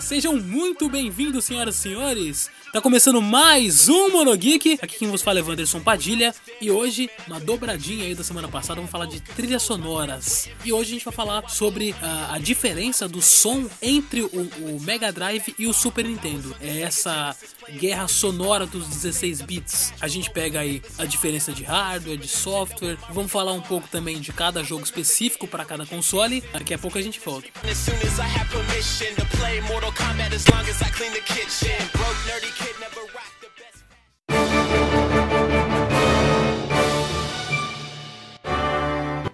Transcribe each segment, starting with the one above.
Sejam muito bem-vindos, senhoras e senhores. Tá começando mais um Monogeek. Aqui quem vos fala é Wanderson Padilha. E hoje, uma dobradinha aí da semana passada, vamos falar de trilhas sonoras. E hoje a gente vai falar sobre uh, a diferença do som entre o, o Mega Drive e o Super Nintendo. É essa guerra sonora dos 16 bits. A gente pega aí a diferença de hardware, de software. Vamos falar um pouco também de cada jogo específico para cada console. Daqui a pouco a gente volta. As soon as I have permission to play Mortal Kombat as long as I clean the kitchen. Broke nerdy kid never rocked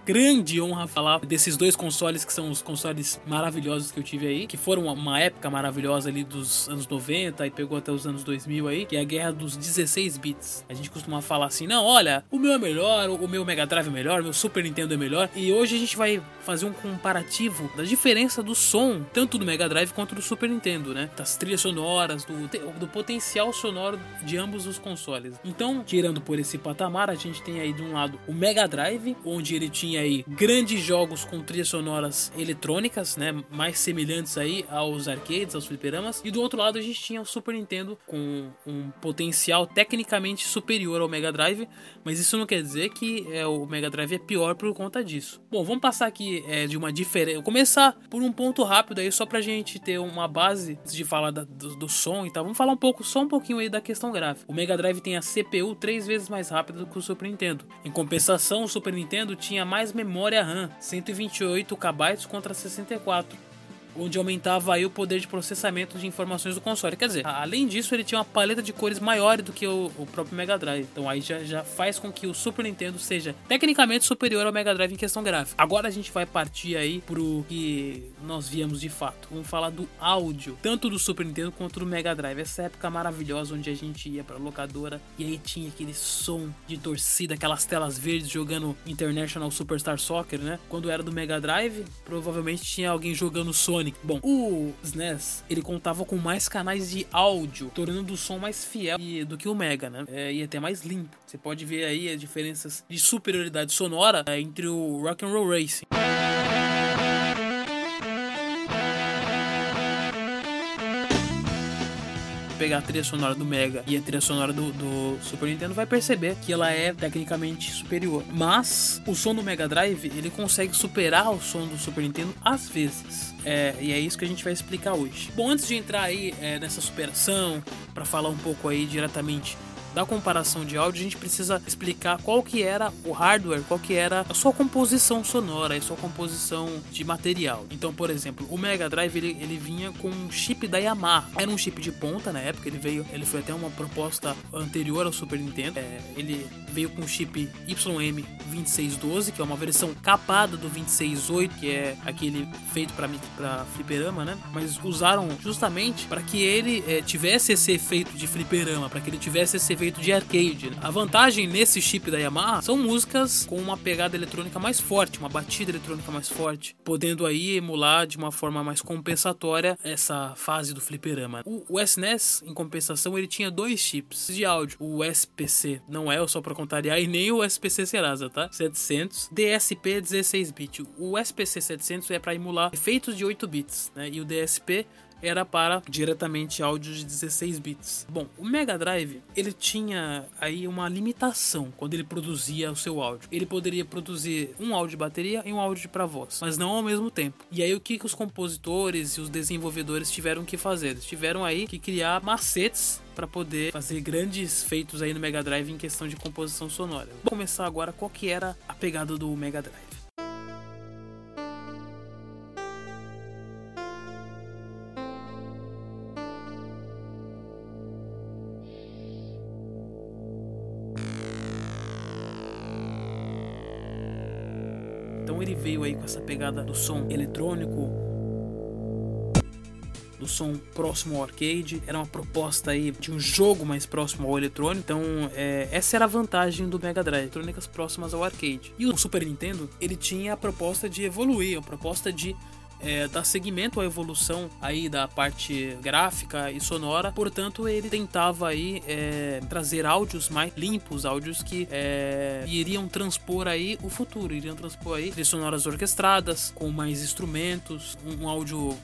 grande honra falar desses dois consoles que são os consoles maravilhosos que eu tive aí, que foram uma época maravilhosa ali dos anos 90 e pegou até os anos 2000 aí, que é a guerra dos 16 bits. A gente costuma falar assim: "Não, olha, o meu é melhor, o meu Mega Drive é melhor, o meu Super Nintendo é melhor". E hoje a gente vai fazer um comparativo da diferença do som, tanto do Mega Drive quanto do Super Nintendo, né? Das trilhas sonoras, do, do potencial sonoro de ambos os consoles. Então, tirando por esse patamar, a gente tem aí de um lado o Mega Drive, onde ele tinha aí grandes jogos com trilhas sonoras eletrônicas, né, mais semelhantes aí aos arcades, aos fliperamas, e do outro lado a gente tinha o Super Nintendo com um potencial tecnicamente superior ao Mega Drive, mas isso não quer dizer que é, o Mega Drive é pior por conta disso. Bom, vamos passar aqui é, de uma diferença, começar por um ponto rápido aí só pra gente ter uma base antes de falar da, do, do, som e tal. Vamos falar um pouco, só um pouquinho aí da questão gráfica. O Mega Drive tem a CPU três vezes mais rápida do que o Super Nintendo. Em compensação, o Super Nintendo tinha mais memória RAM, 128 KB contra 64 onde aumentava aí o poder de processamento de informações do console. Quer dizer, além disso, ele tinha uma paleta de cores maior do que o, o próprio Mega Drive. Então aí já, já faz com que o Super Nintendo seja tecnicamente superior ao Mega Drive em questão gráfica. Agora a gente vai partir aí pro que nós viemos de fato. Vamos falar do áudio, tanto do Super Nintendo quanto do Mega Drive. Essa época maravilhosa onde a gente ia pra locadora e aí tinha aquele som de torcida, aquelas telas verdes jogando International Superstar Soccer, né? Quando era do Mega Drive, provavelmente tinha alguém jogando Sonic Sonic. Bom, o SNES ele contava com mais canais de áudio, tornando o som mais fiel do que o Mega, né? É, e até mais limpo. Você pode ver aí as diferenças de superioridade sonora é, entre o Rock and Roll Racing. Pegar a trilha sonora do Mega e a trilha sonora do, do, Super Nintendo, vai perceber que ela é tecnicamente superior. Mas o som do Mega Drive ele consegue superar o som do Super Nintendo às vezes. É, e é isso que a gente vai explicar hoje. Bom, antes de entrar aí é, nessa superação, para falar um pouco aí diretamente da comparação de áudio, a gente precisa explicar qual que era o hardware, qual que era a sua composição sonora, a sua composição de material. Então, por exemplo, o Mega Drive ele, ele vinha com um chip da Yamaha. Era um chip de ponta na época, ele veio, ele foi até uma proposta anterior ao Super Nintendo. É, ele veio com o chip YM2612, que é uma versão capada do 268, que é aquele feito para para fliperama, né? Mas usaram justamente para que ele é, tivesse esse efeito de fliperama, para que ele tivesse esse efeito de arcade. A vantagem nesse chip da Yamaha são músicas com uma pegada eletrônica mais forte, uma batida eletrônica mais forte, podendo aí emular de uma forma mais compensatória essa fase do fliperama. O, o SNES, em compensação, ele tinha dois chips de áudio. O SPC não é só para contrariar e nem o SPC Serasa, tá? 700, DSP 16 bit. O SPC 700 é para emular efeitos de 8 bits, né? E o DSP era para diretamente áudio de 16 bits. Bom, o Mega Drive ele tinha aí uma limitação quando ele produzia o seu áudio. Ele poderia produzir um áudio de bateria e um áudio para voz, mas não ao mesmo tempo. E aí o que, que os compositores e os desenvolvedores tiveram que fazer? Eles tiveram aí que criar macetes para poder fazer grandes feitos aí no Mega Drive em questão de composição sonora. Vou começar agora qual que era a pegada do Mega Drive. Essa pegada do som eletrônico, do som próximo ao arcade. Era uma proposta aí de um jogo mais próximo ao eletrônico. Então, é, essa era a vantagem do Mega Drive, eletrônicas próximas ao arcade. E o Super Nintendo, ele tinha a proposta de evoluir, a proposta de é, dar seguimento à evolução aí da parte gráfica e sonora. Portanto, ele tentava aí é, trazer áudios mais limpos, áudios que é, iriam transpor aí o futuro, iriam transpor aí trilhas sonoras orquestradas, com mais instrumentos, um, um áudio uh,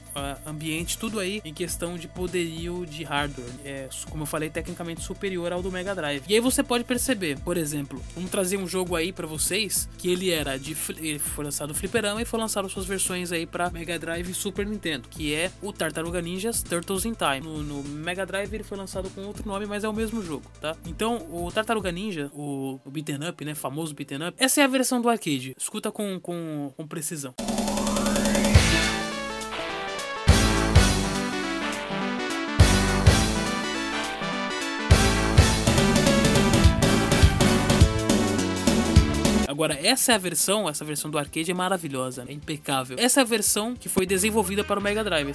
ambiente, tudo aí em questão de poderio de hardware. É, como eu falei, tecnicamente superior ao do Mega Drive. E aí você pode perceber, por exemplo, vamos trazer um jogo aí para vocês que ele era de ele foi lançado no fliperama e foi lançado suas versões aí para Mega Drive e Super Nintendo, que é o Tartaruga Ninjas Turtles in Time. No, no, Mega Drive ele foi lançado com outro nome, mas é o mesmo jogo, tá? Então, o Tartaruga Ninja, o, o beaten up, né, famoso beaten up, essa é a versão do arcade. Escuta com, com, com precisão. Agora, essa é a versão, essa versão do arcade é maravilhosa, é impecável. Essa é a versão que foi desenvolvida para o Mega Drive.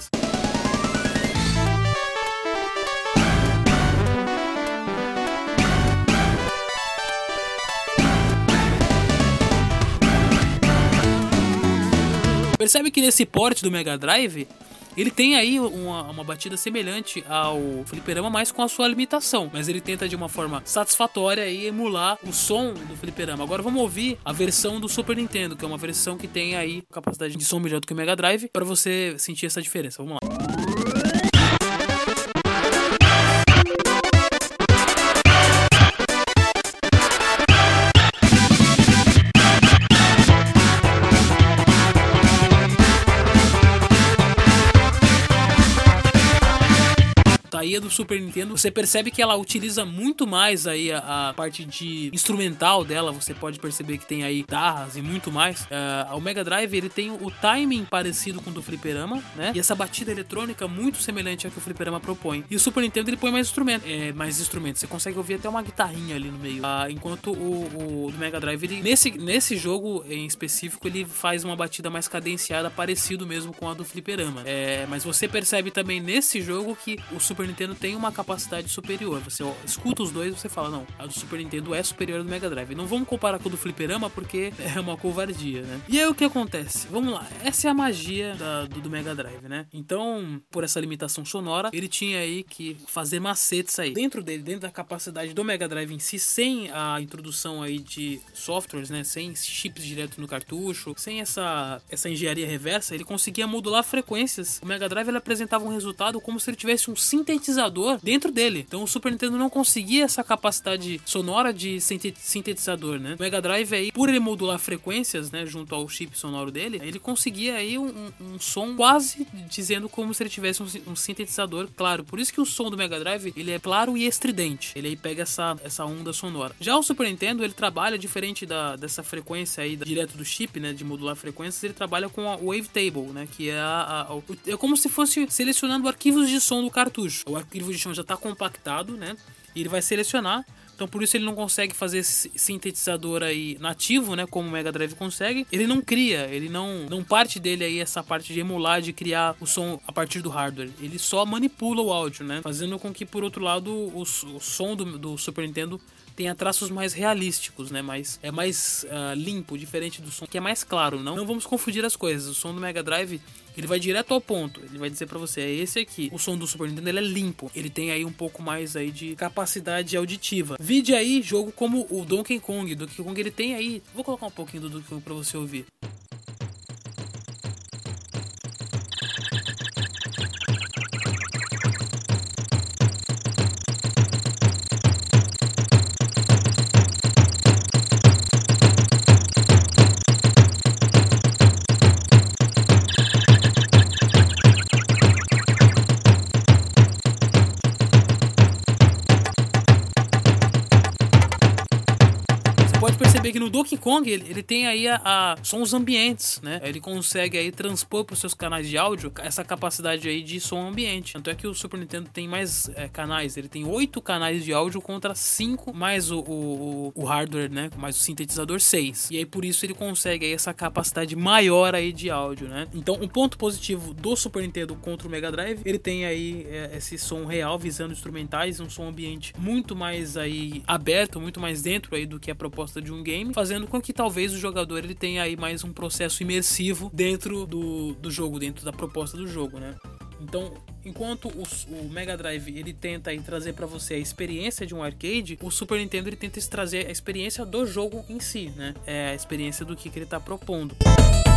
Percebe que nesse porte do Mega Drive ele tem aí uma, uma batida semelhante ao fliperama, mas com a sua limitação. Mas ele tenta de uma forma satisfatória aí emular o som do fliperama. Agora vamos ouvir a versão do Super Nintendo, que é uma versão que tem aí capacidade de som melhor do que o Mega Drive, para você sentir essa diferença. Vamos lá. Do Super Nintendo, você percebe que ela utiliza muito mais aí a, a parte de instrumental dela. Você pode perceber que tem aí guitarras e muito mais. Uh, o Mega Drive ele tem o timing parecido com o do fliperama, né? E essa batida eletrônica muito semelhante ao que o fliperama propõe. E o Super Nintendo ele põe mais instrumentos, é, mais instrumentos. Você consegue ouvir até uma guitarrinha ali no meio. Uh, enquanto o, o Mega Drive ele, nesse nesse jogo em específico ele faz uma batida mais cadenciada, parecido mesmo com a do fliperama. É, mas você percebe também nesse jogo que o Super Nintendo tem uma capacidade superior. Você escuta os dois e você fala, não, a do Super Nintendo é superior ao do Mega Drive. Não vamos comparar com o do Fliperama porque é uma covardia, né? E aí o que acontece? Vamos lá, essa é a magia da, do, do, Mega Drive, né? Então, por essa limitação sonora, ele tinha aí que fazer macetes aí. Dentro dele, dentro da capacidade do Mega Drive em si, sem a introdução aí de softwares, né? Sem chips direto no cartucho, sem essa, essa engenharia reversa, ele conseguia modular frequências. O Mega Drive ele apresentava um resultado como se ele tivesse um sintetizador sintetizador dentro dele. Então o Super Nintendo não conseguia essa capacidade sonora de sintetizador, né? O Mega Drive aí, por ele modular frequências, né, junto ao chip sonoro dele, ele conseguia aí um, um som quase dizendo como se ele tivesse um, um, sintetizador, claro. Por isso que o som do Mega Drive, ele é claro e estridente. Ele aí pega essa, essa onda sonora. Já o Super Nintendo, ele trabalha diferente da, dessa frequência aí, da, direto do chip, né, de modular frequências, ele trabalha com a Wavetable, né, que é a, a, a, é como se fosse selecionando arquivos de som do cartucho o arquivo de som já está compactado, né? E ele vai selecionar. Então por isso ele não consegue fazer esse sintetizador aí nativo, né, como o Mega Drive consegue. Ele não cria, ele não não parte dele aí essa parte de emular, de criar o som a partir do hardware. Ele só manipula o áudio, né, fazendo com que por outro lado o, o som do, do Super Nintendo tenha traços mais realísticos, né? Mais, é mais uh, limpo, diferente do som que é mais claro. Não, não vamos confundir as coisas. O som do Mega Drive ele vai direto ao ponto. Ele vai dizer para você, é esse aqui. O som do Super Nintendo ele é limpo. Ele tem aí um pouco mais aí de capacidade auditiva. Vide aí jogo como o Donkey Kong. Donkey Kong ele tem aí. Vou colocar um pouquinho do Donkey Kong para você ouvir. Kong ele, ele tem aí a, a, sons ambientes, né? Ele consegue aí transpor para os seus canais de áudio essa capacidade aí de som ambiente. Tanto é que o Super Nintendo tem mais é, canais, ele tem oito canais de áudio contra cinco mais o, o, o, hardware, né? Mais o sintetizador seis. E aí por isso ele consegue aí essa capacidade maior aí de áudio, né? Então um ponto positivo do Super Nintendo contra o Mega Drive, ele tem aí é, esse som real visando instrumentais, um som ambiente muito mais aí aberto, muito mais dentro aí do que a proposta de um game fazendo com que talvez o jogador ele tenha aí mais um processo imersivo dentro do, do jogo, dentro da proposta do jogo, né? Então, enquanto o, o, Mega Drive ele tenta trazer para você a experiência de um arcade, o Super Nintendo ele tenta trazer a experiência do jogo em si, né? É a experiência do que, que ele tá propondo. falar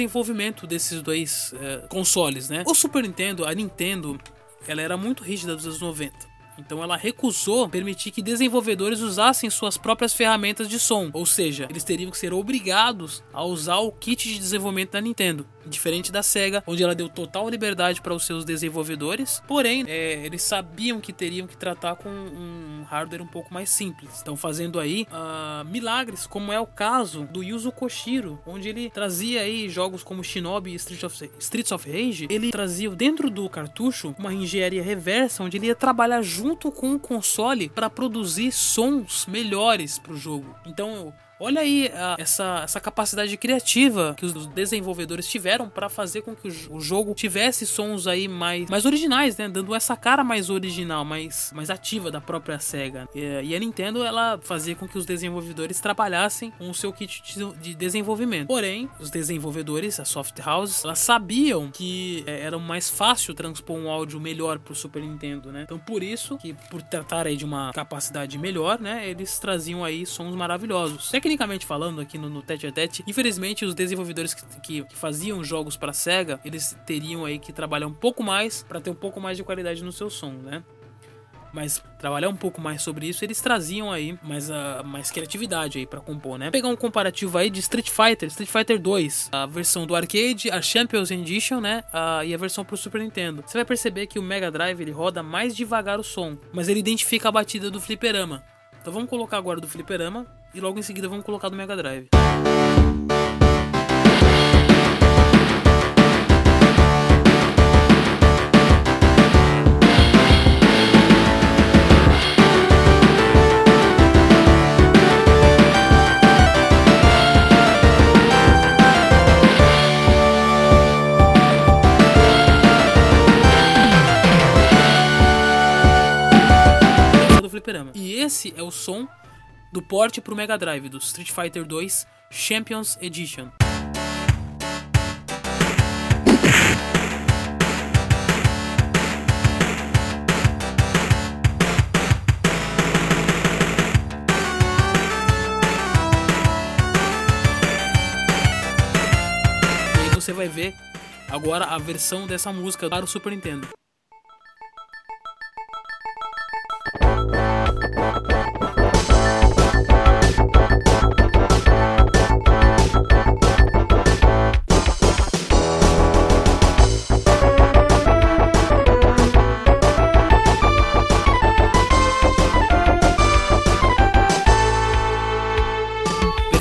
desenvolvimento desses dois uh, consoles, né? O Super Nintendo, a Nintendo, ela era muito rígida dos anos 90. Então ela recusou permitir que desenvolvedores usassem suas próprias ferramentas de som, ou seja, eles teriam que ser obrigados a usar o kit de desenvolvimento da Nintendo. Diferente da SEGA, onde ela deu total liberdade para os seus desenvolvedores, porém, é, eles sabiam que teriam que tratar com um hardware um pouco mais simples. Estão fazendo aí uh, milagres, como é o caso do Yuzo Koshiro, onde ele trazia aí jogos como Shinobi e Streets of, Streets of Rage. Ele trazia dentro do cartucho uma engenharia reversa, onde ele ia trabalhar junto com o console para produzir sons melhores para o jogo. Então, Olha aí a, essa, essa capacidade criativa que os desenvolvedores tiveram para fazer com que o, o, jogo tivesse sons aí mais, mais originais, né? Dando essa cara mais original, mais, mais ativa da própria SEGA. E, e a Nintendo, ela fazia com que os desenvolvedores trabalhassem com o seu kit de, de desenvolvimento. Porém, os desenvolvedores, a Soft House, elas sabiam que é, era mais fácil transpor um áudio melhor pro Super Nintendo, né? Então, por isso que, por tratar aí de uma capacidade melhor, né? Eles traziam aí sons maravilhosos. É que tecnicamente falando aqui no, no Tete a Tete, infelizmente os desenvolvedores que, que, faziam jogos para Sega, eles teriam aí que trabalhar um pouco mais para ter um pouco mais de qualidade no seu som, né? mas trabalhar um pouco mais sobre isso, eles traziam aí mais, uh, mais criatividade aí para compor, né? Pegar um comparativo aí de Street Fighter, Street Fighter 2, a versão do arcade, a Champions Edition, né? Uh, e a versão pro Super Nintendo. Você vai perceber que o Mega Drive ele roda mais devagar o som, mas ele identifica a batida do fliperama. Então vamos colocar agora do fliperama e logo em seguida vamos colocar do Mega Drive. E esse é o som do porte para o Mega Drive do Street Fighter 2 Champions Edition. E aí você vai ver agora a versão dessa música para o Super Nintendo.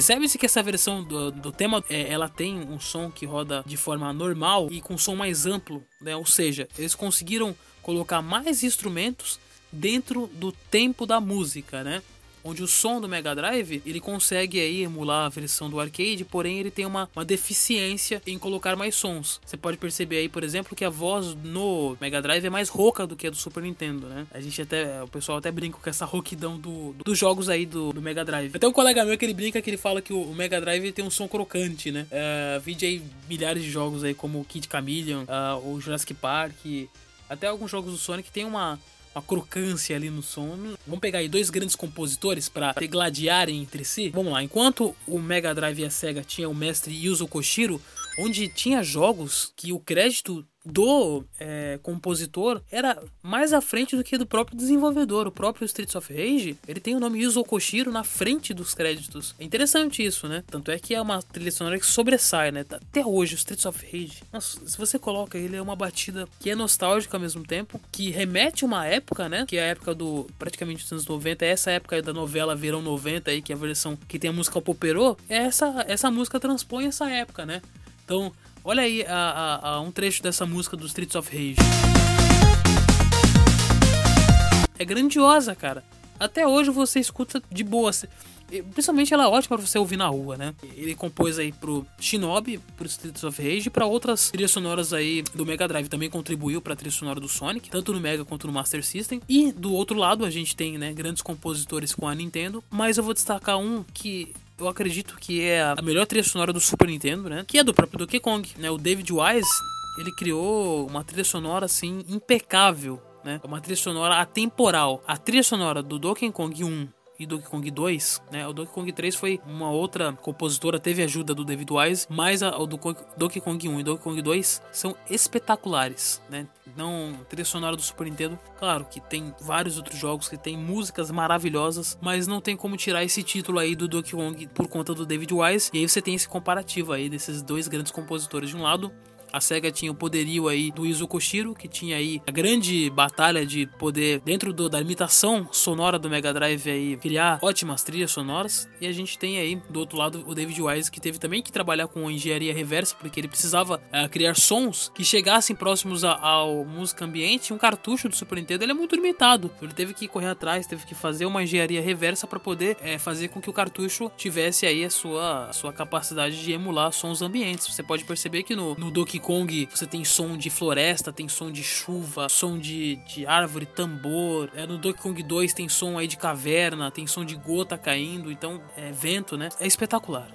Percebe-se que essa versão do, do tema é, ela tem um som que roda de forma normal e com som mais amplo, né? Ou seja, eles conseguiram colocar mais instrumentos dentro do tempo da música, né? Onde o som do Mega Drive ele consegue aí emular a versão do arcade, porém ele tem uma, uma deficiência em colocar mais sons. Você pode perceber aí, por exemplo, que a voz no Mega Drive é mais rouca do que a do Super Nintendo, né? A gente até, o pessoal até brinca com essa rouquidão do, do dos jogos aí do, do, Mega Drive. Até um colega meu que ele brinca que ele fala que o, o Mega Drive tem um som crocante, né? Uh, vide aí milhares de jogos aí como Kid Chameleon, uh, o Jurassic Park, até alguns jogos do Sonic tem uma uma crocância ali no som. Vamos pegar aí dois grandes compositores para gladiarem entre si. Vamos lá, enquanto o Mega Drive e a Sega tinham o mestre Yuzo Koshiro, onde tinha jogos que o crédito do é, compositor era mais à frente do que do próprio desenvolvedor. O próprio Streets of Rage, ele tem o nome Yuzo Koshiro na frente dos créditos. É interessante isso, né? Tanto é que é uma trilha sonora que sobressai, né? Até hoje, o Streets of Rage, nossa, se você coloca ele, é uma batida que é nostálgica ao mesmo tempo, que remete a uma época, né? Que é a época do, praticamente dos anos 90, é essa época da novela Verão 90 aí, que é a versão que tem a música Poperô, essa, essa música transpõe essa época, né? Então, Olha aí a, a, a um trecho dessa música do Streets of Rage. É grandiosa, cara. até hoje você escuta de boa. Principalmente ela é ótima para você ouvir na rua, né? Ele compôs aí pro Shinobi, pro Streets of Rage e pra outras trilhas sonoras aí do Mega Drive. Também contribuiu pra trilha sonora do Sonic, tanto no Mega quanto no Master System. E do outro lado a gente tem, né, grandes compositores com a Nintendo, mas eu vou destacar um que eu acredito que é a melhor trilha sonora do Super Nintendo, né? Que é do próprio Donkey Kong, né? O David Wise, ele criou uma trilha sonora assim impecável, né? Uma trilha sonora atemporal. A trilha sonora do Donkey Kong 1 e Donkey Kong 2, né? O Donkey Kong 3 foi uma outra compositora, teve ajuda do David Wise, mas a, o do Donkey Kong 1 e Donkey Kong 2 são espetaculares, né? Não trilha sonora do Super Nintendo, claro que tem vários outros jogos que tem músicas maravilhosas, mas não tem como tirar esse título aí do Donkey Kong por conta do David Wise. E aí você tem esse comparativo aí desses dois grandes compositores de um lado a SEGA tinha o poderio aí do Izo Koshiro, que tinha aí a grande batalha de poder, dentro do, da limitação sonora do Mega Drive aí, criar ótimas trilhas sonoras. E a gente tem aí, do outro lado, o David Wise, que teve também que trabalhar com engenharia reversa, porque ele precisava uh, criar sons que chegassem próximos a, ao música ambiente. Um cartucho do Super Nintendo ele é muito limitado. Ele teve que correr atrás, teve que fazer uma engenharia reversa para poder é, fazer com que o cartucho tivesse aí a sua, a sua capacidade de emular sons ambientes. Você pode perceber que no, no Donkey Donkey Kong você tem som de floresta, tem som de chuva, som de, de árvore, tambor. É, no Donkey Kong 2 tem som aí de caverna, tem som de gota caindo, então é vento, né? É espetacular.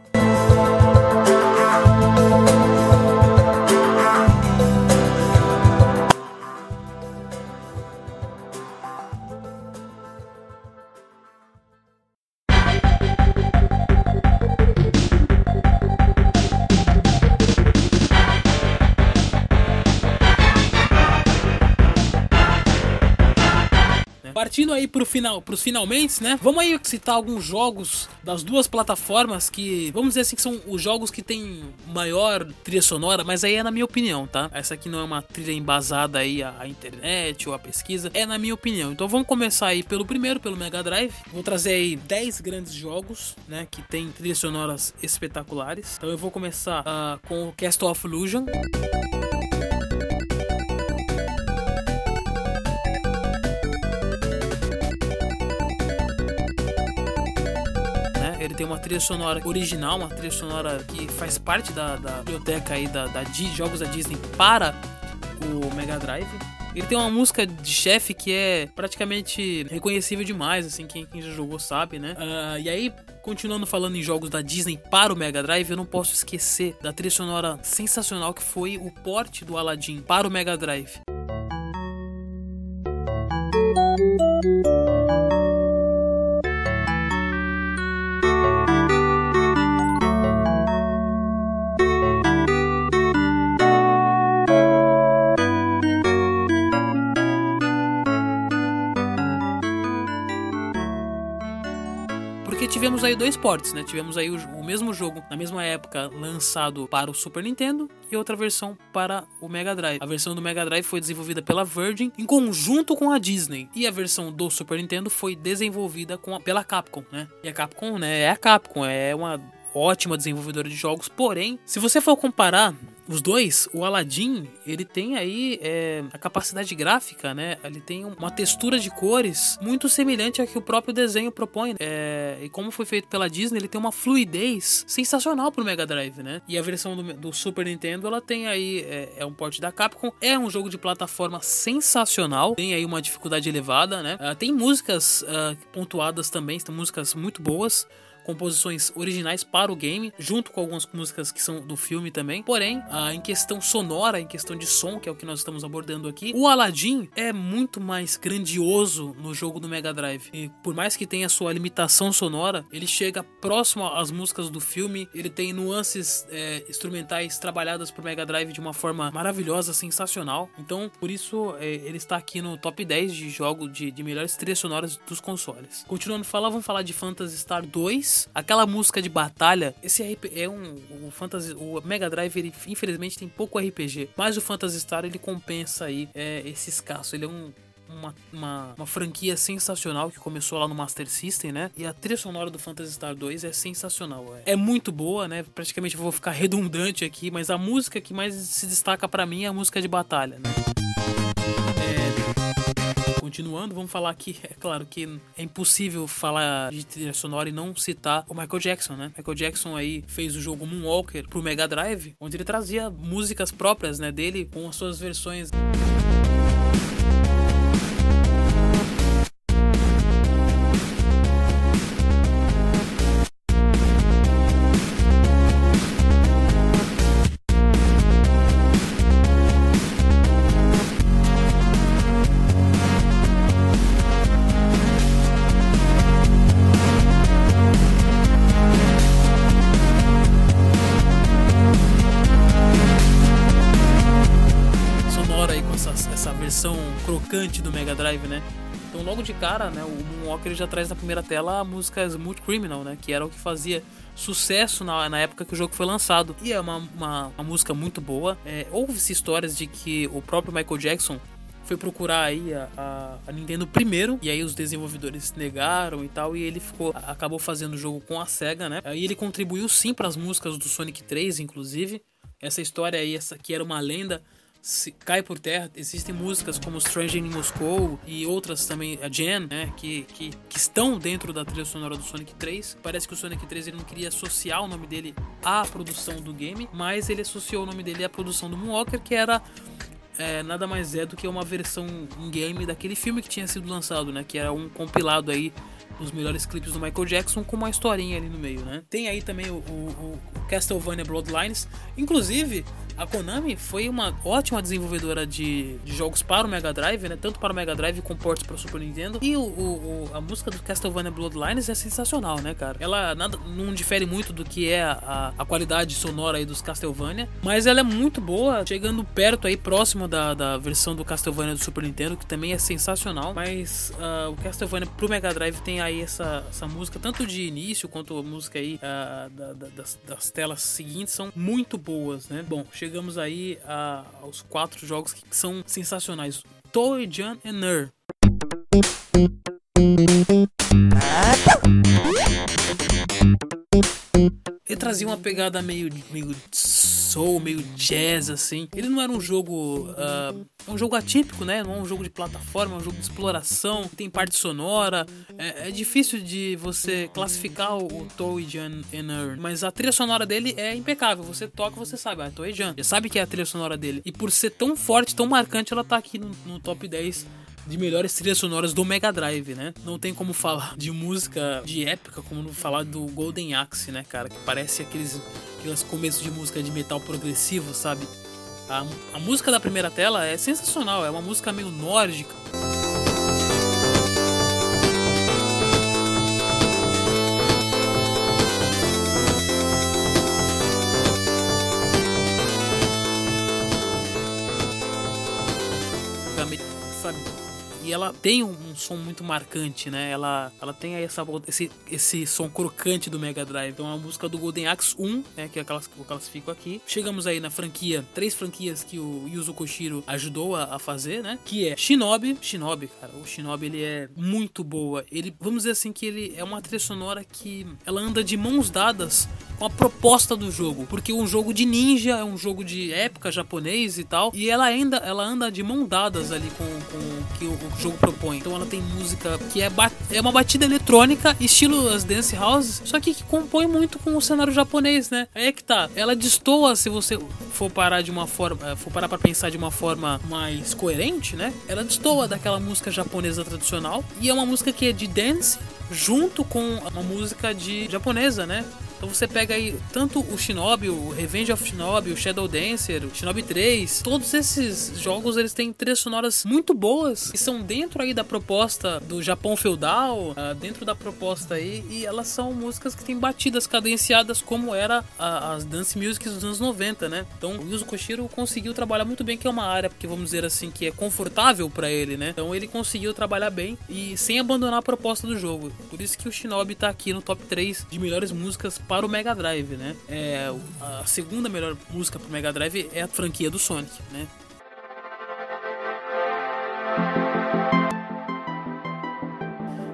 Partindo aí pro final, pros finalmente, né? Vamos aí citar alguns jogos das duas plataformas que, vamos dizer assim, que são os jogos que tem maior trilha sonora, mas aí é na minha opinião, tá? Essa aqui não é uma trilha embasada aí à, internet ou à pesquisa, é na minha opinião. Então vamos começar aí pelo primeiro, pelo Mega Drive. Vou trazer aí 10 grandes jogos, né, que tem trilhas sonoras espetaculares. Então eu vou começar uh, com o Castle of Illusion. Tem uma trilha sonora original, uma trilha sonora que faz parte da, da biblioteca aí da, da jogos da Disney para o Mega Drive. Ele tem uma música de chefe que é praticamente reconhecível demais, assim, quem, quem já jogou sabe, né? Uh, e aí, continuando falando em jogos da Disney para o Mega Drive, eu não posso esquecer da trilha sonora sensacional que foi o porte do Aladdin para o Mega Drive. Tivemos aí dois portes, né? Tivemos aí o, o, mesmo jogo na mesma época lançado para o Super Nintendo e outra versão para o Mega Drive. A versão do Mega Drive foi desenvolvida pela Virgin em conjunto com a Disney e a versão do Super Nintendo foi desenvolvida com a, pela Capcom, né? E a Capcom, né, é a Capcom, é uma ótima desenvolvedora de jogos, porém, se você for comparar os dois, o Aladdin, ele tem aí é, a capacidade gráfica, né? Ele tem uma textura de cores muito semelhante a que o próprio desenho propõe. É, e como foi feito pela Disney, ele tem uma fluidez sensacional pro Mega Drive, né? E a versão do, do Super Nintendo, ela tem aí é, é, um porte da Capcom, é um jogo de plataforma sensacional, tem aí uma dificuldade elevada, né? Uh, tem músicas uh, pontuadas também, tem músicas muito boas composições originais para o game, junto com algumas músicas que são do filme também. Porém, ah, em questão sonora, em questão de som, que é o que nós estamos abordando aqui, o Aladdin é muito mais grandioso no jogo do Mega Drive. E por mais que tenha sua limitação sonora, ele chega próximo às músicas do filme, ele tem nuances é, instrumentais trabalhadas por Mega Drive de uma forma maravilhosa, sensacional. Então, por isso, é, ele está aqui no top 10 de jogo de, de melhores trilhas sonoras dos consoles. Continuando a falar, vamos falar de Phantasy Star 2 aquela música de batalha, esse é um o Fantasy, o Mega Drive ele infelizmente tem pouco RPG, mas o Phantasy Star ele compensa aí é, esse escasso. Ele é um uma, uma, uma, franquia sensacional que começou lá no Master System, né? E a trilha sonora do Phantasy Star 2 é sensacional. É, é muito boa, né? Praticamente vou ficar redundante aqui, mas a música que mais se destaca para mim é a música de batalha, né? Continuando, vamos falar aqui, é claro que é impossível falar de trilha sonora e não citar o Michael Jackson, né? Michael Jackson aí fez o jogo Moonwalker pro Mega Drive, onde ele trazia músicas próprias, né, dele com as suas versões. Crocante do Mega Drive, né? Então logo de cara, né, o Moonwalker já traz na primeira tela a música Smooth Criminal, né, que era o que fazia sucesso na, na época que o jogo foi lançado. E é uma, uma, uma música muito boa. É, Houve-se histórias de que o próprio Michael Jackson foi procurar aí a, a, a, Nintendo primeiro, e aí os desenvolvedores negaram e tal, e ele ficou acabou fazendo o jogo com a SEGA, né? E ele contribuiu sim para as músicas do Sonic 3, inclusive. Essa história aí, essa que era uma lenda, se cai por terra. Existem músicas como Strange in Moscow e outras também, a Jen, né, que, que, que, estão dentro da trilha sonora do Sonic 3. Parece que o Sonic 3 ele não queria associar o nome dele à produção do game, mas ele associou o nome dele à produção do Moonwalker, que era é, nada mais é do que uma versão em game daquele filme que tinha sido lançado, né, que era um compilado aí dos melhores clipes do Michael Jackson com uma historinha ali no meio, né? Tem aí também o, o, o Castlevania Bloodlines, inclusive a Konami foi uma ótima desenvolvedora de, de jogos para o Mega Drive, né? Tanto para o Mega Drive como ports para o Super Nintendo. E o, o, a música do Castlevania Bloodlines é sensacional, né, cara? Ela nada, não difere muito do que é a, a qualidade sonora aí dos Castlevania, mas ela é muito boa, chegando perto aí, próximo da, da versão do Castlevania do Super Nintendo, que também é sensacional. Mas uh, o Castlevania pro Mega Drive tem aí essa, essa música, tanto de início quanto a música aí uh, da, da, das, das telas seguintes, são muito boas, né? Bom, chegamos aí a, aos quatro jogos que são sensacionais: Toy, Jan e Ner. Ele trazia uma pegada meio, meio soul, meio jazz, assim. Ele não era um jogo. Uh, um jogo atípico, né? Não é um jogo de plataforma, é um jogo de exploração, tem parte sonora. É, é difícil de você classificar o, o Toei Jan Earn, mas a trilha sonora dele é impecável. Você toca, você sabe, ah, Toei Jan. Já sabe que é a trilha sonora dele. E por ser tão forte, tão marcante, ela tá aqui no, no top 10 de melhores trilhas sonoras do Mega Drive, né? Não tem como falar de música de época como falar do Golden Axe, né, cara? Que parece aqueles, aqueles começos de música de metal progressivo, sabe? A, a música da primeira tela é sensacional, é uma música meio nórdica. Ela tem um, um, som muito marcante, né? Ela, ela tem essa, esse, esse som crocante do Mega Drive. Então, a música do Golden Axe 1, né? Que é aquelas que eu classifico aqui. Chegamos aí na franquia, três franquias que o Yuzo Koshiro ajudou a, a fazer, né? Que é Shinobi. Shinobi, cara, o Shinobi ele é muito boa. Ele, vamos dizer assim, que ele é uma trilha sonora que ela anda de mãos dadas com a proposta do jogo. Porque um jogo de ninja é um jogo de época japonês e tal. E ela ainda ela anda de mãos dadas ali com, com o, o jogo propõe. Então ela tem música que é, é uma batida eletrônica, estilo as dance houses, só que, que compõe muito com o cenário japonês, né? Aí é que tá. Ela destoa se você for parar de uma forma, eh, for parar para pensar de uma forma mais coerente, né? Ela destoa daquela música japonesa tradicional e é uma música que é de dance junto com uma música de japonesa, né? Então você pega aí tanto o Shinobi, o Revenge of Shinobi, o Shadow Dancer, o Shinobi 3, todos esses jogos eles têm trilhas sonoras muito boas e são dentro aí da proposta do Japão feudal, uh, dentro da proposta aí, e elas são músicas que têm batidas cadenciadas como era as dance musics dos anos 90, né? Então o Yuzo Koshiro conseguiu trabalhar muito bem, que é uma área que vamos dizer assim que é confortável para ele, né? Então ele conseguiu trabalhar bem e sem abandonar a proposta do jogo. Por isso que o Shinobi tá aqui no top 3 de melhores músicas para o Mega Drive, né? É, a segunda melhor música para o Mega Drive é a franquia do Sonic, né?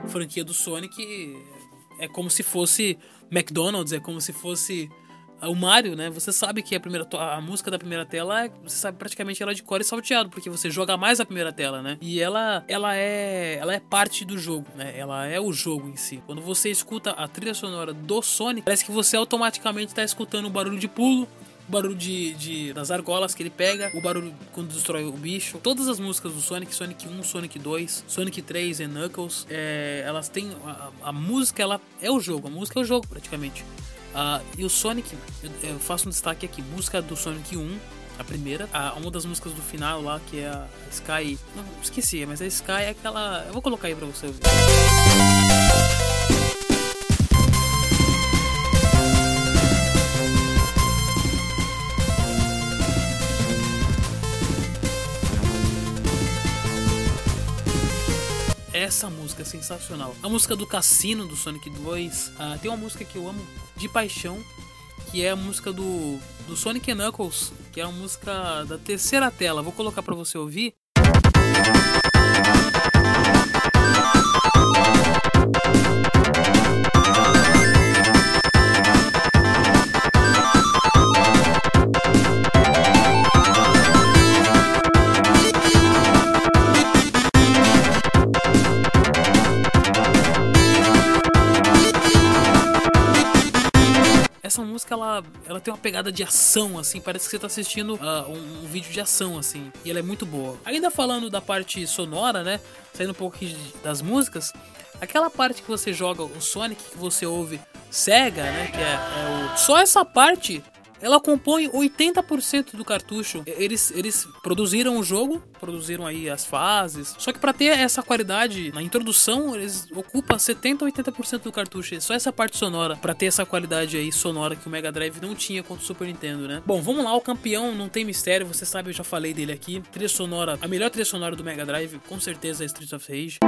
A franquia do Sonic é como se fosse McDonald's, é como se fosse o Mario, né? Você sabe que a primeira a música da primeira tela, você sabe praticamente ela de cor e salteado, porque você joga mais a primeira tela, né? E ela ela é ela é parte do jogo, né? Ela é o jogo em si. Quando você escuta a trilha sonora do Sonic, parece que você automaticamente está escutando o barulho de pulo, o barulho de, de, das argolas que ele pega, o barulho quando destrói o bicho. Todas as músicas do Sonic, Sonic 1, Sonic 2, Sonic 3 e Knuckles, é, elas têm. A, a, música ela é o jogo, a música é o jogo praticamente. Uh, e o Sonic, eu, eu, faço um destaque aqui: música do Sonic 1, a primeira, a, uma das músicas do final lá, que é a Sky. Não, esqueci, mas a Sky é aquela. Eu vou colocar aí pra você ouvir. Essa música é sensacional. A música do Cassino do Sonic 2. Uh, ah, tem uma música que eu amo de paixão, que é a música do, do Sonic Knuckles, que é a música da terceira tela. Vou colocar para você ouvir. Música ela, ela tem uma pegada de ação, assim, parece que você tá assistindo uh, um, um, vídeo de ação, assim, e ela é muito boa. Ainda falando da parte sonora, né, saindo um pouco das músicas, aquela parte que você joga o Sonic, que você ouve Sega, né, que é, é o... Só essa parte ela compõe 80% do cartucho. Eles, eles produziram o jogo, produziram aí as fases. Só que para ter essa qualidade na introdução, eles ocupam 70 ou 80% do cartucho. Só essa parte sonora para ter essa qualidade aí sonora que o Mega Drive não tinha contra o Super Nintendo, né? Bom, vamos lá, o campeão não tem mistério, você sabe, eu já falei dele aqui. Trilha sonora, a melhor trilha sonora do Mega Drive, com certeza é Streets of Rage.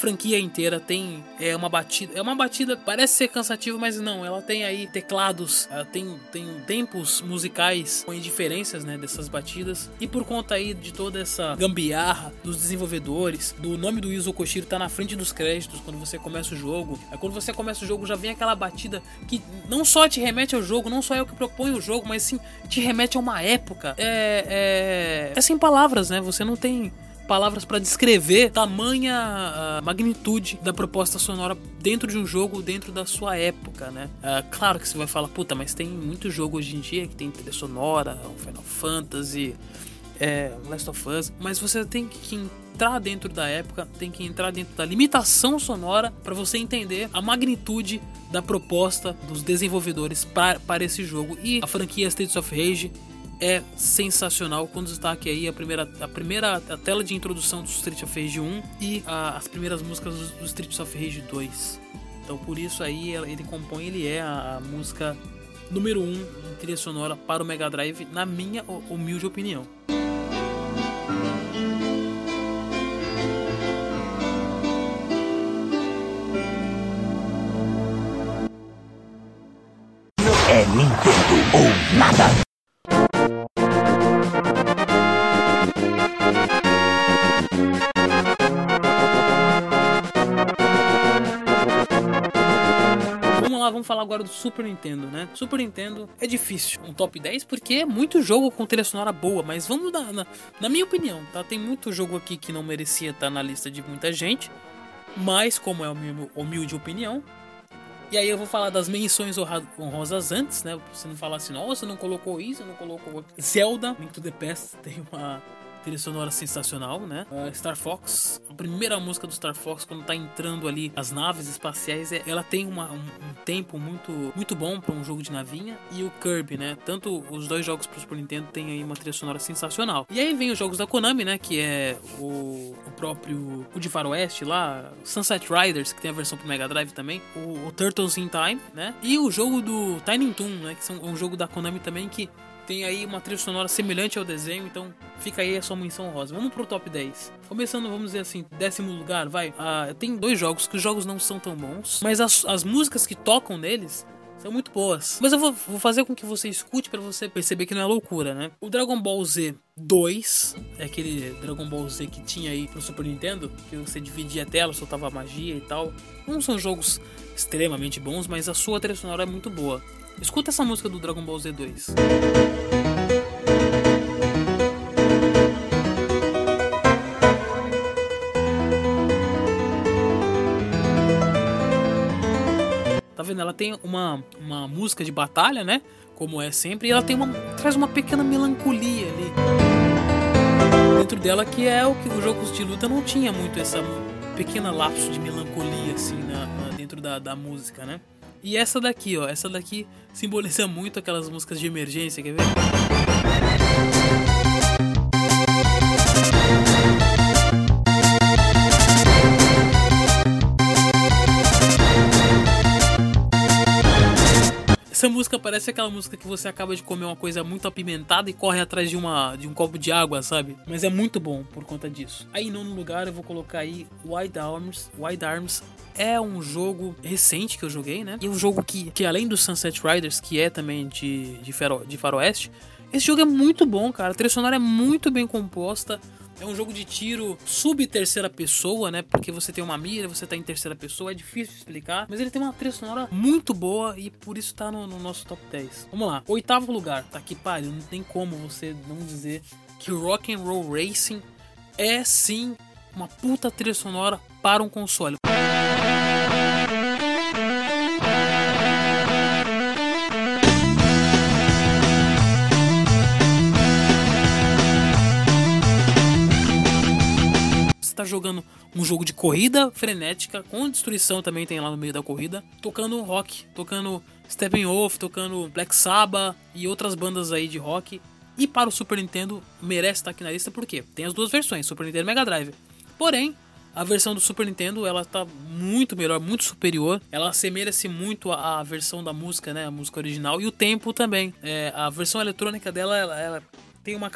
Franquia inteira tem é uma batida, é uma batida parece ser cansativa, mas não, ela tem aí teclados, tem tem tempos musicais com diferenças, né, dessas batidas. E por conta aí de toda essa gambiarra dos desenvolvedores, do nome do Yuzo Koshiro tá na frente dos créditos quando você começa o jogo. Aí quando você começa o jogo já vem aquela batida que não só te remete ao jogo, não só é o que propõe o jogo, mas sim te remete a uma época. É, é, é sem palavras, né? Você não tem palavras para descrever tamanha uh, magnitude da proposta sonora dentro de um jogo, dentro da sua época, né? Uh, claro que você vai falar, puta, mas tem muito jogo hoje em dia que tem trilha sonora, Final Fantasy, é, Last of Us, mas você tem que entrar dentro da época, tem que entrar dentro da limitação sonora para você entender a magnitude da proposta dos desenvolvedores para esse jogo. E a franquia States of Rage é sensacional. Com destaque aí a primeira, a primeira a tela de introdução do Street of Rage 1 e a, as primeiras músicas do, do, Street of Rage 2. Então por isso aí ele compõe, ele é a, a música número 1 um em trilha sonora para o Mega Drive, na minha humilde opinião. É Nintendo ou nada. Vamos falar agora do Super Nintendo, né? Super Nintendo é difícil, um top 10, porque é muito jogo com trilha sonora boa, mas vamos na, na, na minha opinião, tá? Tem muito jogo aqui que não merecia estar na lista de muita gente, mas como é a minha humilde opinião, e aí eu vou falar das menções honrosas antes, né? Você não falar assim, nossa, não colocou isso, não colocou Zelda, Link to the Past tem uma trilha sonora sensacional, né? Uh, Star Fox, a primeira música do Star Fox, quando tá entrando ali as naves espaciais, é, ela tem uma, um, um, tempo muito, muito bom para um jogo de navinha. E o Kirby, né? Tanto os dois jogos pro Super Nintendo tem aí uma trilha sonora sensacional. E aí vem os jogos da Konami, né? Que é o, o próprio o de Faroeste lá, Sunset Riders, que tem a versão pro Mega Drive também, o, o Turtles in Time, né? E o jogo do Tiny Toon, né? Que são, é um jogo da Konami também que tem aí uma trilha sonora semelhante ao desenho, então fica aí a sua menção rosa. Vamos pro top 10. Começando, vamos dizer assim, décimo lugar, vai. Ah, tem dois jogos que os jogos não são tão bons, mas as, as músicas que tocam neles São muito boas. Mas eu vou, vou fazer com que você escute para você perceber que não é loucura, né? O Dragon Ball Z 2, é aquele Dragon Ball Z que tinha aí pro Super Nintendo, que você dividia a tela, soltava magia e tal. Não são jogos extremamente bons, mas a sua trilha sonora é muito boa. Escuta essa música do Dragon Ball Z 2. Tá vendo? Ela tem uma, uma música de batalha, né? Como é sempre, e ela tem uma. traz uma pequena melancolia ali. Dentro dela, que é o que os jogos de luta não tinha muito essa pequena lapso de melancolia, assim, na, na dentro da, da música, né? E essa daqui, ó, essa daqui simboliza muito aquelas músicas de emergência, quer ver? Essa música parece aquela música que você acaba de comer uma coisa muito apimentada e corre atrás de, uma, de um copo de água, sabe? Mas é muito bom por conta disso. Aí, em nono lugar, eu vou colocar aí Wide Arms. Wide Arms é um jogo recente que eu joguei, né? E é um jogo que, que além do Sunset Riders, que é também de, de, faro, de faroeste, esse jogo é muito bom, cara. A trilha sonora é muito bem composta. É um jogo de tiro sub terceira pessoa, né? Porque você tem uma mira, você tá em terceira pessoa, é difícil explicar. Mas ele tem uma trilha sonora muito boa e por isso tá no, no nosso top 10. Vamos lá, oitavo lugar, tá aqui, pariu, não tem como você não dizer que Rock and Roll Racing é sim uma puta trilha sonora para um console. Tá jogando um jogo de corrida frenética, com destruição também tem lá no meio da corrida, tocando rock, tocando Steppenwolf, tocando Black Sabbath e outras bandas aí de rock. E para o Super Nintendo merece estar aqui na lista porque tem as duas versões, Super Nintendo e Mega Drive. Porém, a versão do Super Nintendo ela tá muito melhor, muito superior. Ela assemelha-se muito à, versão da música, né, a música original e o tempo também. É, a versão eletrônica dela ela, ela tem uma,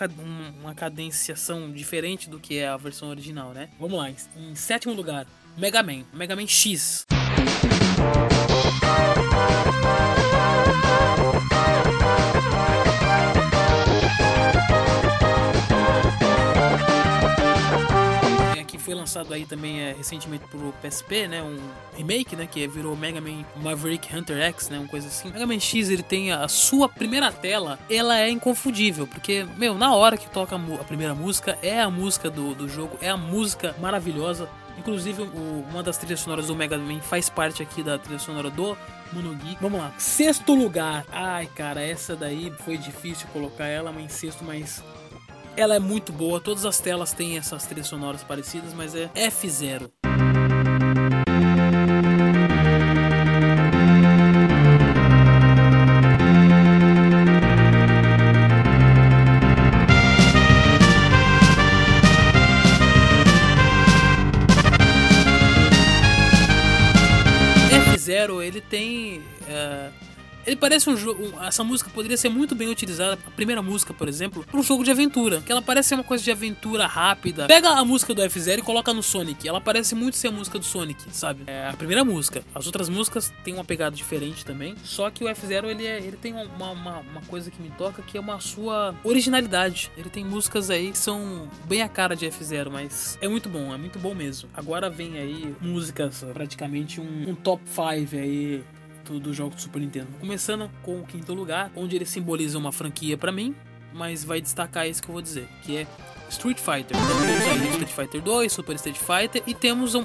uma cadenciação diferente do que é a versão original, né? Vamos lá, em sétimo lugar, Mega Man, Mega Man X. foi lançado aí também é, recentemente pro PSP, né? Um remake, né? Que virou Mega Man Maverick Hunter X, né? Uma coisa assim. Mega Man X, ele tem a sua primeira tela, ela é inconfundível, porque, meu, na hora que toca a primeira música, é a música do, do jogo, é a música maravilhosa. Inclusive, o, uma das trilhas sonoras do Mega Man faz parte aqui da trilha sonora do Monogeek. Vamos lá. Sexto lugar. Ai, cara, essa daí foi difícil colocar ela em sexto, mas ela é muito boa, todas as telas têm essas trilhas sonoras parecidas, mas é F0. F0 ele parece um jogo. Essa música poderia ser muito bem utilizada, a primeira música, por exemplo, para um jogo de aventura. Que ela parece ser uma coisa de aventura rápida. Pega a música do F0 e coloca no Sonic. Ela parece muito ser a música do Sonic, sabe? É a primeira música. As outras músicas têm uma pegada diferente também. Só que o F0 ele, é, ele tem uma, uma, uma coisa que me toca que é uma sua originalidade. Ele tem músicas aí que são bem a cara de F0, mas é muito bom, é muito bom mesmo. Agora vem aí músicas, praticamente um, um top 5 aí do jogo do Super Nintendo. Começando com o quinto lugar, onde ele simboliza uma franquia para mim, mas vai destacar isso que eu vou dizer, que é Street Fighter. Então, temos aí Street Fighter 2, Super Street Fighter e temos um,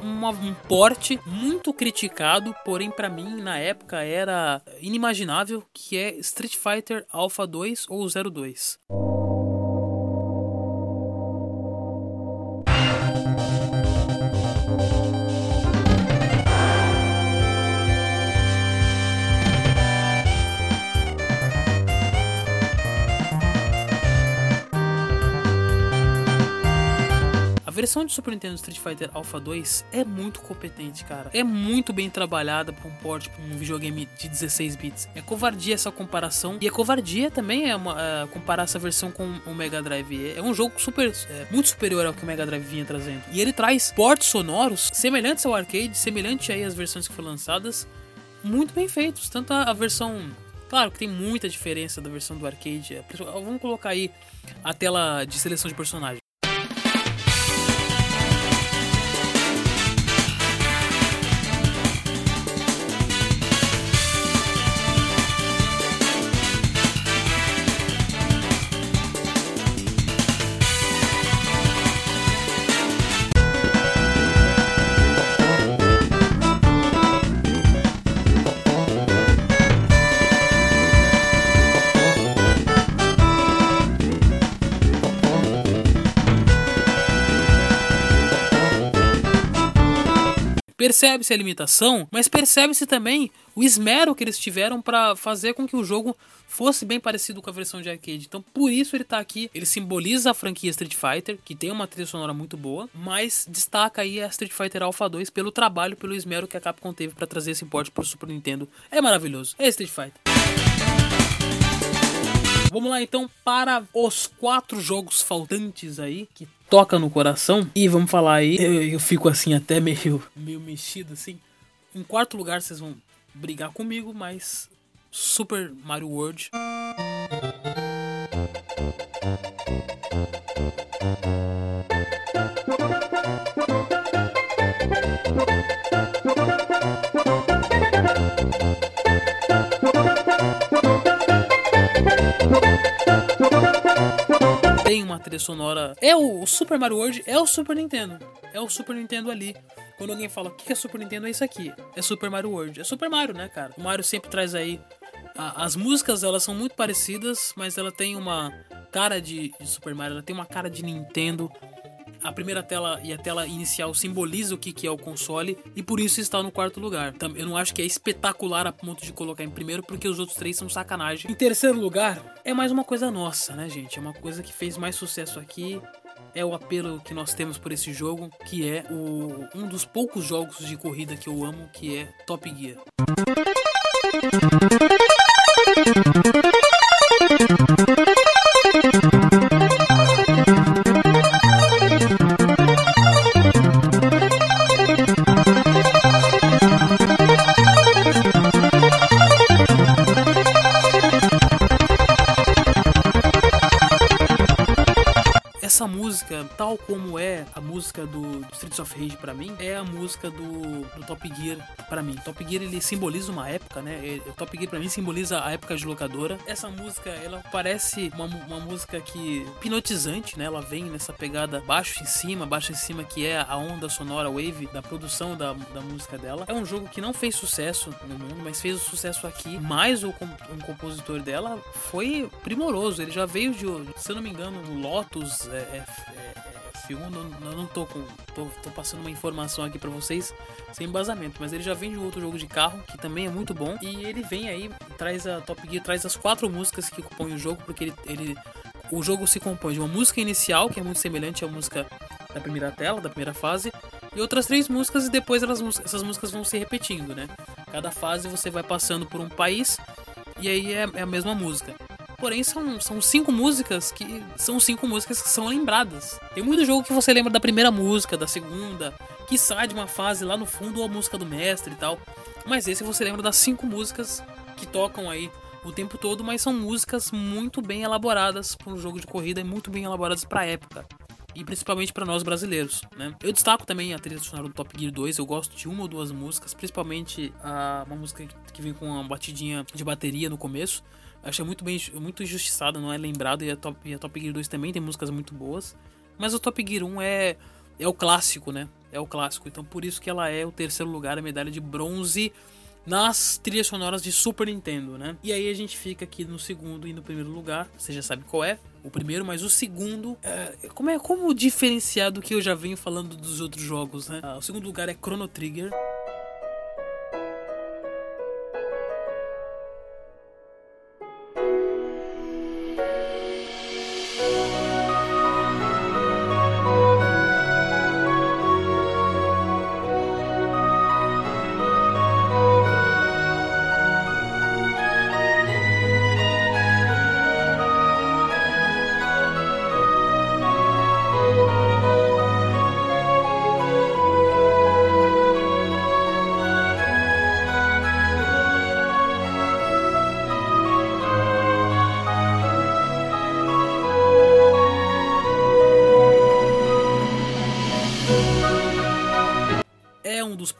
porte muito criticado, porém para mim na época era inimaginável, que é Street Fighter Alpha 2 ou 02. Versão de Super Nintendo Street Fighter Alpha 2 é muito competente, cara. É muito bem trabalhada para um port, pra um videogame de 16 bits. É covardia essa comparação. E é covardia também é uma, é, comparar essa versão com o Mega Drive. É um jogo super, é, muito superior ao que o Mega Drive vinha trazendo. E ele traz ports sonoros semelhantes ao arcade, semelhante aí às versões que foram lançadas muito bem feitos. Tanto a, a versão. Claro que tem muita diferença da versão do arcade. É, vamos colocar aí a tela de seleção de personagens. Percebe-se a limitação, mas percebe-se também o esmero que eles tiveram para fazer com que o jogo fosse bem parecido com a versão de arcade. Então, por isso ele tá aqui. Ele simboliza a franquia Street Fighter, que tem uma trilha sonora muito boa, mas destaca aí a Street Fighter Alpha 2 pelo trabalho, pelo esmero que a Capcom teve para trazer esse porte pro Super Nintendo. É maravilhoso. É Street Fighter. Vamos lá então para os quatro jogos faltantes aí que toca no coração. E vamos falar aí, eu, eu fico assim até meio, meio mexido assim. Em quarto lugar vocês vão brigar comigo, mas Super Mario World. Sonora. É o, Super Mario World, é o Super Nintendo. É o Super Nintendo ali. Quando alguém fala o que é Super Nintendo, é isso aqui. É Super Mario World. É Super Mario, né, cara? O Mario sempre traz aí. A, as músicas elas são muito parecidas, mas ela tem uma cara de, de Super Mario, ela tem uma cara de Nintendo a primeira tela e a tela inicial simboliza o que, que é o console e por isso está no quarto lugar. Eu não acho que é espetacular a ponto de colocar em primeiro, porque os outros três são sacanagem. Em terceiro lugar, é mais uma coisa nossa, né, gente? É uma coisa que fez mais sucesso aqui. É o apelo que nós temos por esse jogo, que é o, um dos poucos jogos de corrida que eu amo, que é Top Gear. Música do, do Top Gear para mim. Top Gear ele simboliza uma época, né? O Top Gear para mim simboliza a época de locadora. Essa música, ela parece uma, uma música que hipnotizante, né? Ela vem nessa pegada baixo em cima, baixo em cima que é a onda sonora wave da produção da, da música dela. É um jogo que não fez sucesso no mundo, mas fez o sucesso aqui. Mas o um compositor dela foi primoroso. Ele já veio de, se eu não me engano, no Lotus, é, é, é, F1, não, não tô com. Tô, tô passando uma informação aqui para vocês sem embasamento, mas ele já vem de outro jogo de carro que também é muito bom. E ele vem aí, traz a Top Gear, traz as quatro músicas que compõem o jogo, porque ele, ele o jogo se compõe de uma música inicial, que é muito semelhante à música da primeira tela, da primeira fase, e outras três músicas, e depois elas, essas músicas vão se repetindo, né? Cada fase você vai passando por um país, e aí é, é a mesma música. Porém, são, são cinco músicas que são cinco músicas que são lembradas. Tem muito jogo que você lembra da primeira música, da segunda, que sai de uma fase lá no fundo ou a música do mestre e tal. Mas esse você lembra das cinco músicas que tocam aí o tempo todo, mas são músicas muito bem elaboradas para um jogo de corrida e muito bem elaboradas para a época. E principalmente para nós brasileiros, né? Eu destaco também a trilha sonora do Top Gear 2, eu gosto de uma ou duas músicas, principalmente a, uma música que vem com uma batidinha de bateria no começo. Achei muito bem, muito injustiçada, não é lembrado. E a, Top, e a Top Gear 2 também tem músicas muito boas. Mas o Top Gear 1 é, é o clássico, né? É o clássico. Então por isso que ela é o terceiro lugar, a medalha de bronze nas trilhas sonoras de Super Nintendo, né? E aí a gente fica aqui no segundo e no primeiro lugar. Você já sabe qual é o primeiro, mas o segundo. É, como é como diferenciar do que eu já venho falando dos outros jogos, né? Ah, o segundo lugar é Chrono Trigger.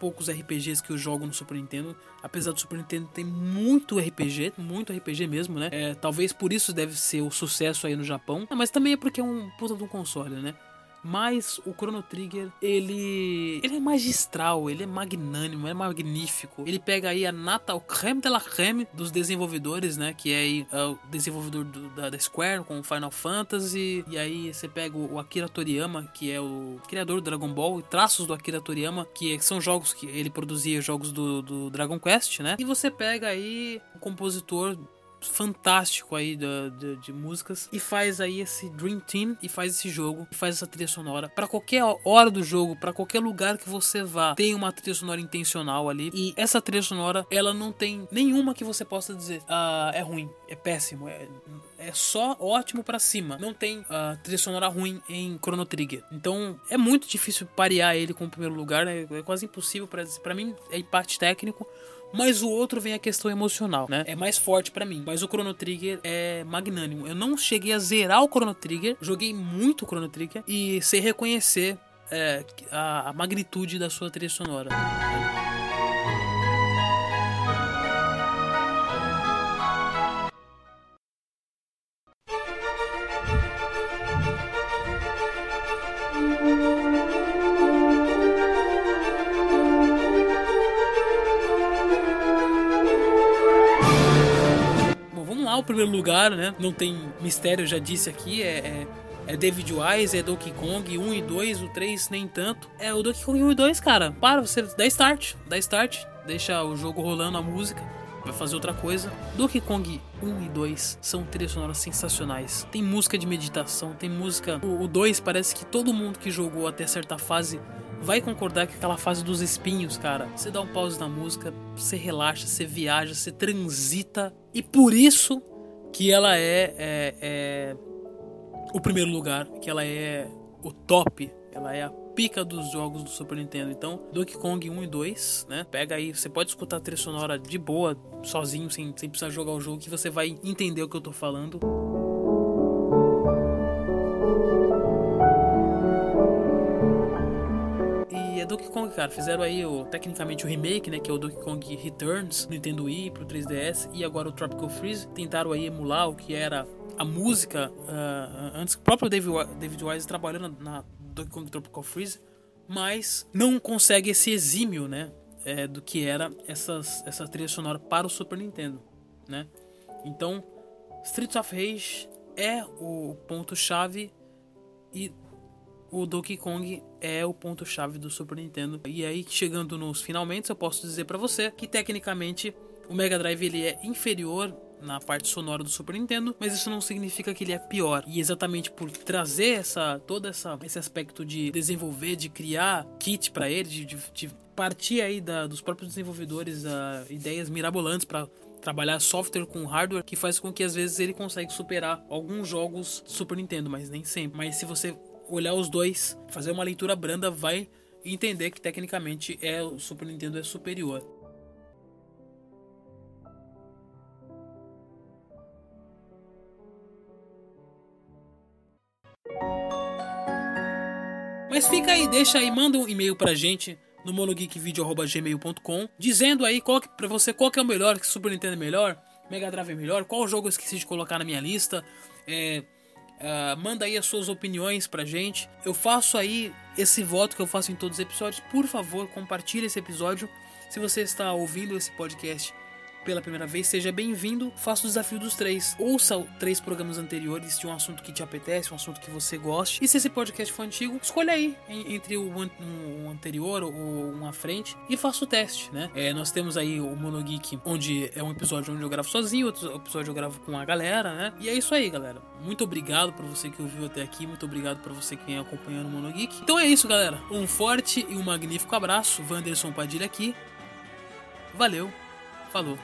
Poucos RPGs que eu jogo no Super Nintendo. Apesar do Super Nintendo ter muito RPG, muito RPG mesmo, né? É, talvez por isso deve ser o sucesso aí no Japão. Mas também é porque é um puta de um console, né? Mas o Chrono Trigger, ele ele é magistral, ele é magnânimo, é magnífico. Ele pega aí a nata, o creme de la creme dos desenvolvedores, né? Que é aí, é o desenvolvedor do, da, da, Square com Final Fantasy. E aí você pega o Akira Toriyama, que é o criador do Dragon Ball, e traços do Akira Toriyama, que são jogos que ele produzia jogos do, do Dragon Quest, né? E você pega aí o compositor fantástico aí de, de, de, músicas e faz aí esse Dream Team e faz esse jogo e faz essa trilha sonora para qualquer hora do jogo, para qualquer lugar que você vá, tem uma trilha sonora intencional ali e essa trilha sonora ela não tem nenhuma que você possa dizer ah, é ruim, é péssimo, é, é só ótimo para cima. Não tem uh, trilha sonora ruim em Chrono Trigger. Então é muito difícil parear ele com o primeiro lugar, né? é quase impossível para mim, é empate técnico. Mas o outro vem a questão emocional, né? É mais forte para mim. Mas o Chrono Trigger é magnânimo. Eu não cheguei a zerar o Chrono Trigger, joguei muito o Chrono Trigger e sei reconhecer é, a, a magnitude da sua trilha sonora. Lugar, né? Não tem mistério, já disse aqui, é, é, é David Wise, é Donkey Kong 1 e 2, o 3 nem tanto. É o Donkey Kong 1 e 2, cara. Para, você dá start, dá start, deixa o jogo rolando a música vai fazer outra coisa. Donkey Kong 1 e 2 são trilhas sonoras sensacionais. Tem música de meditação, tem música. O, o 2 parece que todo mundo que jogou até certa fase vai concordar que aquela fase dos espinhos, cara, você dá um pause na música, você relaxa, você viaja, você transita. E por isso que ela é, é, é o primeiro lugar, que ela é o top, ela é a pica dos jogos do Super Nintendo. Então, Donkey Kong 1 e 2, né? Pega aí, você pode escutar a trilha sonora de boa, sozinho, sem, sem precisar jogar o jogo, que você vai entender o que eu tô falando. Donkey Kong, cara, fizeram aí o, tecnicamente o remake, né, que é o Donkey Kong Returns, Nintendo Wii pro 3DS e agora o Tropical Freeze. Tentaram aí emular o que era a música uh, antes o próprio David, Wise trabalhando na Donkey Kong Tropical Freeze, mas não consegue esse exímio, né, é, do que era essas, essa trilha sonora para o Super Nintendo, né? Então, Streets of Rage é o ponto chave e o Donkey Kong é o ponto-chave do Super Nintendo. E aí, chegando nos finalmente, eu posso dizer para você que tecnicamente o Mega Drive ele é inferior na parte sonora do Super Nintendo, mas isso não significa que ele é pior. E exatamente por trazer essa todo essa, esse aspecto de desenvolver, de criar kit para ele, de, de, de, partir aí da, dos próprios desenvolvedores uh, ideias mirabolantes para trabalhar software com hardware que faz com que às vezes ele consiga superar alguns jogos Super Nintendo, mas nem sempre. Mas se você olhar os dois, fazer uma leitura branda, vai entender que tecnicamente é o Super Nintendo é superior. Mas fica aí, deixa aí, manda um e-mail pra gente no monogeekvideo.gmail.com dizendo aí qual que, pra você qual que é o melhor, que Super Nintendo é melhor, Mega Drive é melhor, qual jogo eu esqueci de colocar na minha lista, é, Uh, manda aí as suas opiniões pra gente. Eu faço aí esse voto que eu faço em todos os episódios. Por favor, compartilhe esse episódio. Se você está ouvindo esse podcast pela primeira vez, seja bem-vindo. Faça o desafio dos três. Ouça três programas anteriores de um assunto que te apetece, um assunto que você goste. E se esse podcast for antigo, escolha aí entre o anterior ou um à frente e faça o teste, né? É, nós temos aí o Monogeek, onde é um episódio onde eu gravo sozinho, outro episódio eu gravo com a galera, né? E é isso aí, galera. Muito obrigado por você que ouviu até aqui, muito obrigado por você que vem acompanhando o Monogeek. Então é isso, galera. Um forte e um magnífico abraço. Wanderson Padilha aqui. Valeu, Falou.